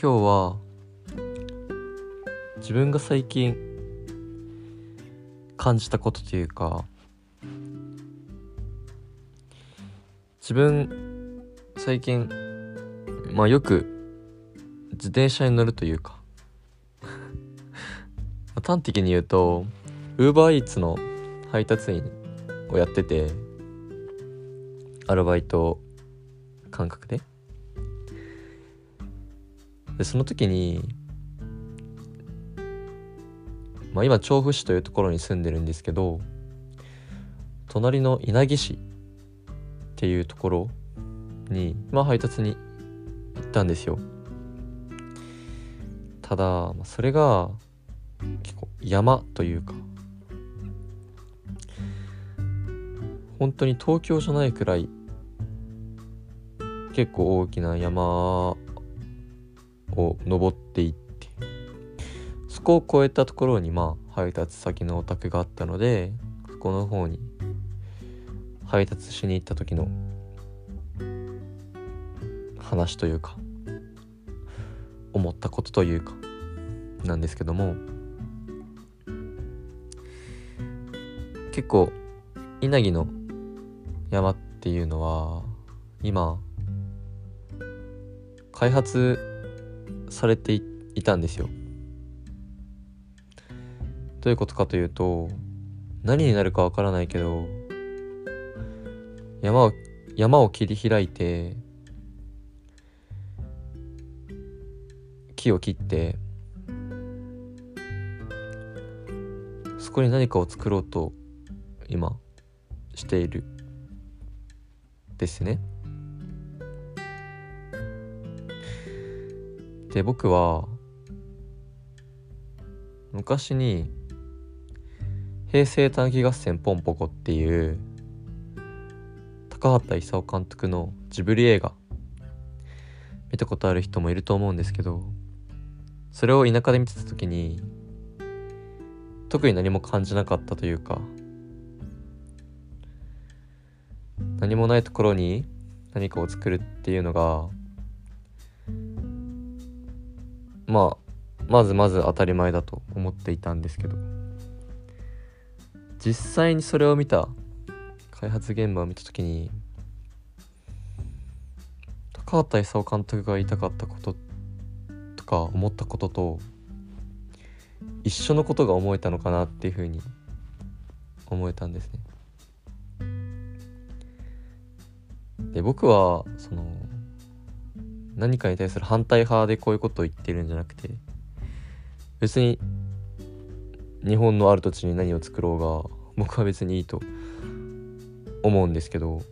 今日は自分が最近感じたことというか自分最近まあよく自転車に乗るというか 端的に言うと UberEats の配達員をやっててアルバイト感覚で。でその時にまあ今調布市というところに住んでるんですけど隣の稲城市っていうところにまあ配達に行ったんですよ。ただそれが結構山というか本当に東京じゃないくらい結構大きな山を登っていってそこを越えたところにまあ配達先のお宅があったのでそこの方に配達しに行った時の話というか思ったことというかなんですけども結構稲城の山っていうのは今開発されていたんですよ。どういうことかというと何になるかわからないけど山を山を切り開いて木を切ってそこに何かを作ろうと今しているですね。で僕は昔に「平成たぬき合戦ポンポコ」っていう高畑勲監督のジブリ映画見たことある人もいると思うんですけどそれを田舎で見てた時に特に何も感じなかったというか何もないところに何かを作るっていうのがまあまずまず当たり前だと思っていたんですけど実際にそれを見た開発現場を見た時に高畑勲監督が言いたかったこととか思ったことと一緒のことが思えたのかなっていうふうに思えたんですね。で僕はその何かに対する反対派でこういうことを言ってるんじゃなくて別に日本のある土地に何を作ろうが僕は別にいいと思うんですけど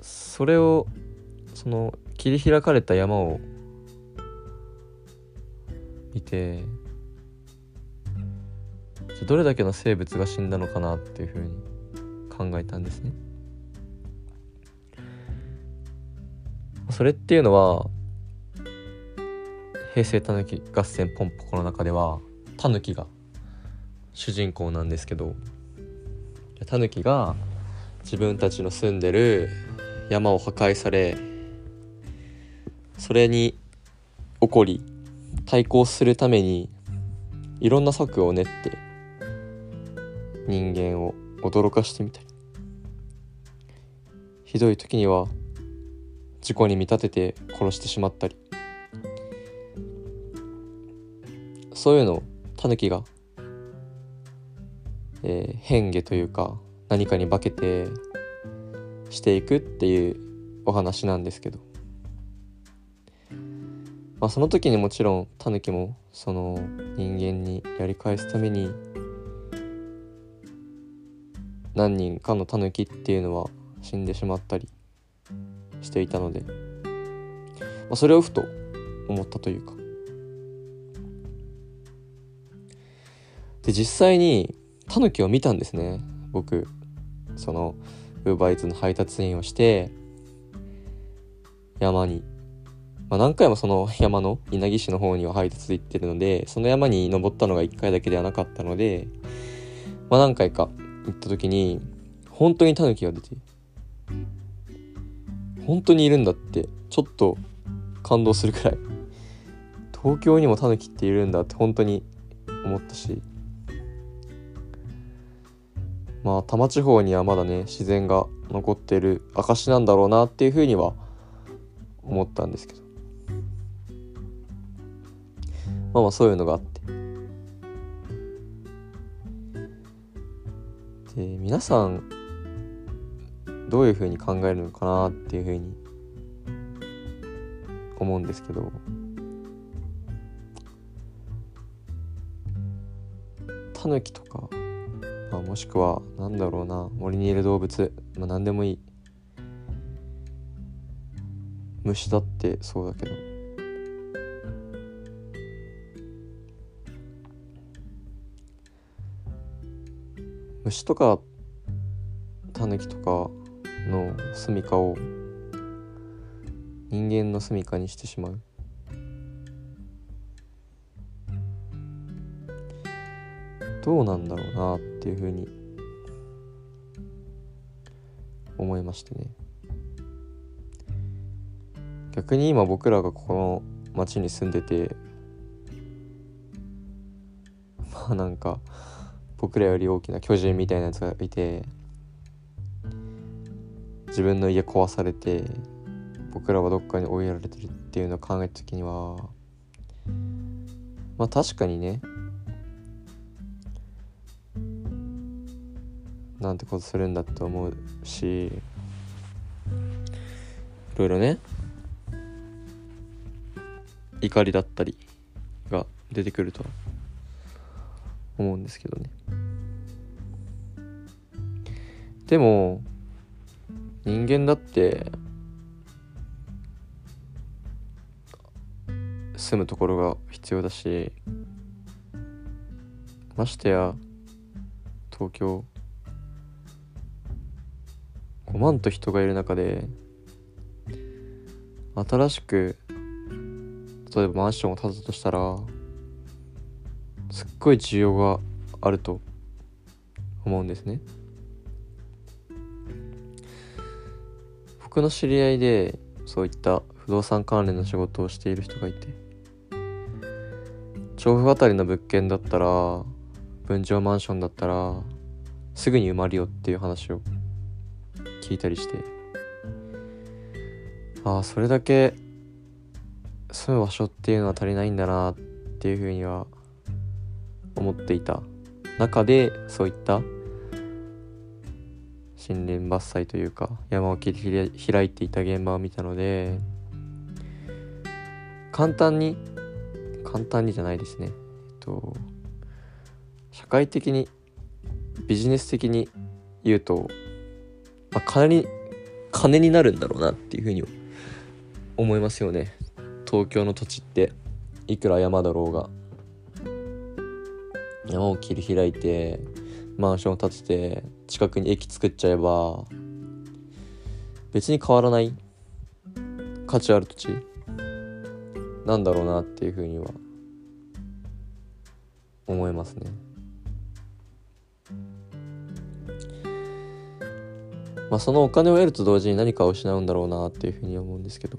それをその切り開かれた山を見てどれだけの生物が死んだのかなっていうふうに考えたんですね。それっていうのは平成たぬき合戦ポンポコの中ではタヌキが主人公なんですけどタヌキが自分たちの住んでる山を破壊されそれに起こり対抗するためにいろんな策を練って人間を驚かしてみたり。ひどい時には事故に見立てて殺してしまったり。そういうのをタヌキが、えー、変化というか何かに化けてしていくっていうお話なんですけど、まあ、その時にもちろんタヌキもその人間にやり返すために何人かのタヌキっていうのは死んでしまったり。していたので、まあ、それをふと思ったというか。で実際にタヌキを見たんですね。僕そのウーバーイーツの配達員をして山に、まあ、何回もその山の稲城市の方には配達で行ってるのでその山に登ったのが1回だけではなかったので、まあ、何回か行った時に本当にタヌキが出て本当にいるんだってちょっと感動するくらい。東京にもタヌキっているんだって本当に思ったし。まあ多摩地方にはまだね自然が残ってる証なんだろうなっていうふうには思ったんですけど。まあまあそういうのがあって。で皆さんどういうふうに考えるのかなっていうふうに思うんですけど。タヌキとか、まあ、もしくは何だろうな森にいる動物、まあ、何でもいい。虫だってそうだけど。虫とかタヌキとかの住処を人間の住処にしてしまう。どうなんだろうなっていうふうに思いましてね。逆に今僕らがここの町に住んでてまあなんか僕らより大きな巨人みたいなやつがいて自分の家壊されて僕らはどっかに追いやられてるっていうのを考えた時にはまあ確かにねなんてことするんだって思うしいろいろね怒りだったりが出てくると思うんですけどね。でも人間だって住むところが必要だしましてや東京5万と人がいる中で新しく例えばマンションを建てたとしたらすっごい需要があると思うんですね。僕の知り合いでそういった不動産関連の仕事をしている人がいて。調布あたりの物件だったら分譲マンションだったらすぐに埋まるよっていう話を聞いたりして。ああそれだけ住む場所っていうのは足りないんだなっていうふうには思っていた中でそういった森林伐採というか山を切り開いていた現場を見たので簡単に簡単にじゃないですね。えっと社会的にビジネス的に言うと、まあ、金に金になるんだろうなっていうふうに思いますよね。東京の土地っていくら山だろうが。山を切り開いてマンションを建てて近くに駅作っちゃえば別に変わらない価値ある土地？なんだろうなっていうふうには思いますね。まあそのお金を得ると同時に何かを失うんだろうなっていうふうに思うんですけど、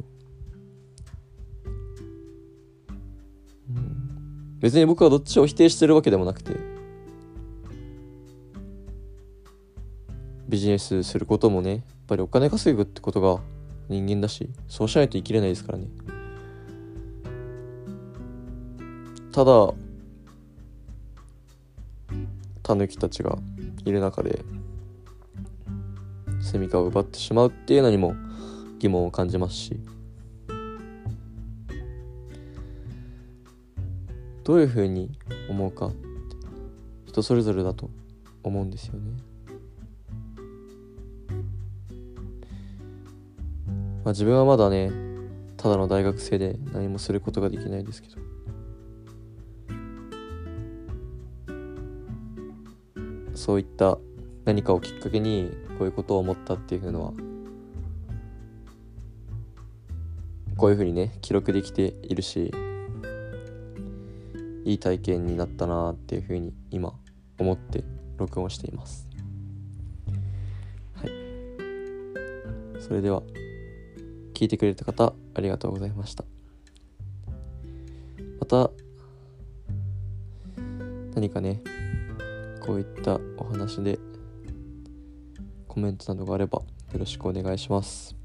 別に僕はどっちを否定してるわけでもなくてビジネスすることもねやっぱりお金稼ぐってことが人間だしそうしないと生きれないですからねただタヌキたちがいる中で住みかを奪ってしまうっていうのにも疑問を感じますしどういうふうに思うか人それぞれだと思うんですよね。まあ、自分はまだねただの大学生で何もすることができないですけど。そういった何かをきっかけにこういうことを思ったっていうのはこういうふうにね記録できているしいい体験になったなっていうふうに今思って録音しています。はい。それでは聞いてくれた方ありがとうございました。また何かねこういったお話でコメントなどがあればよろしくお願いします。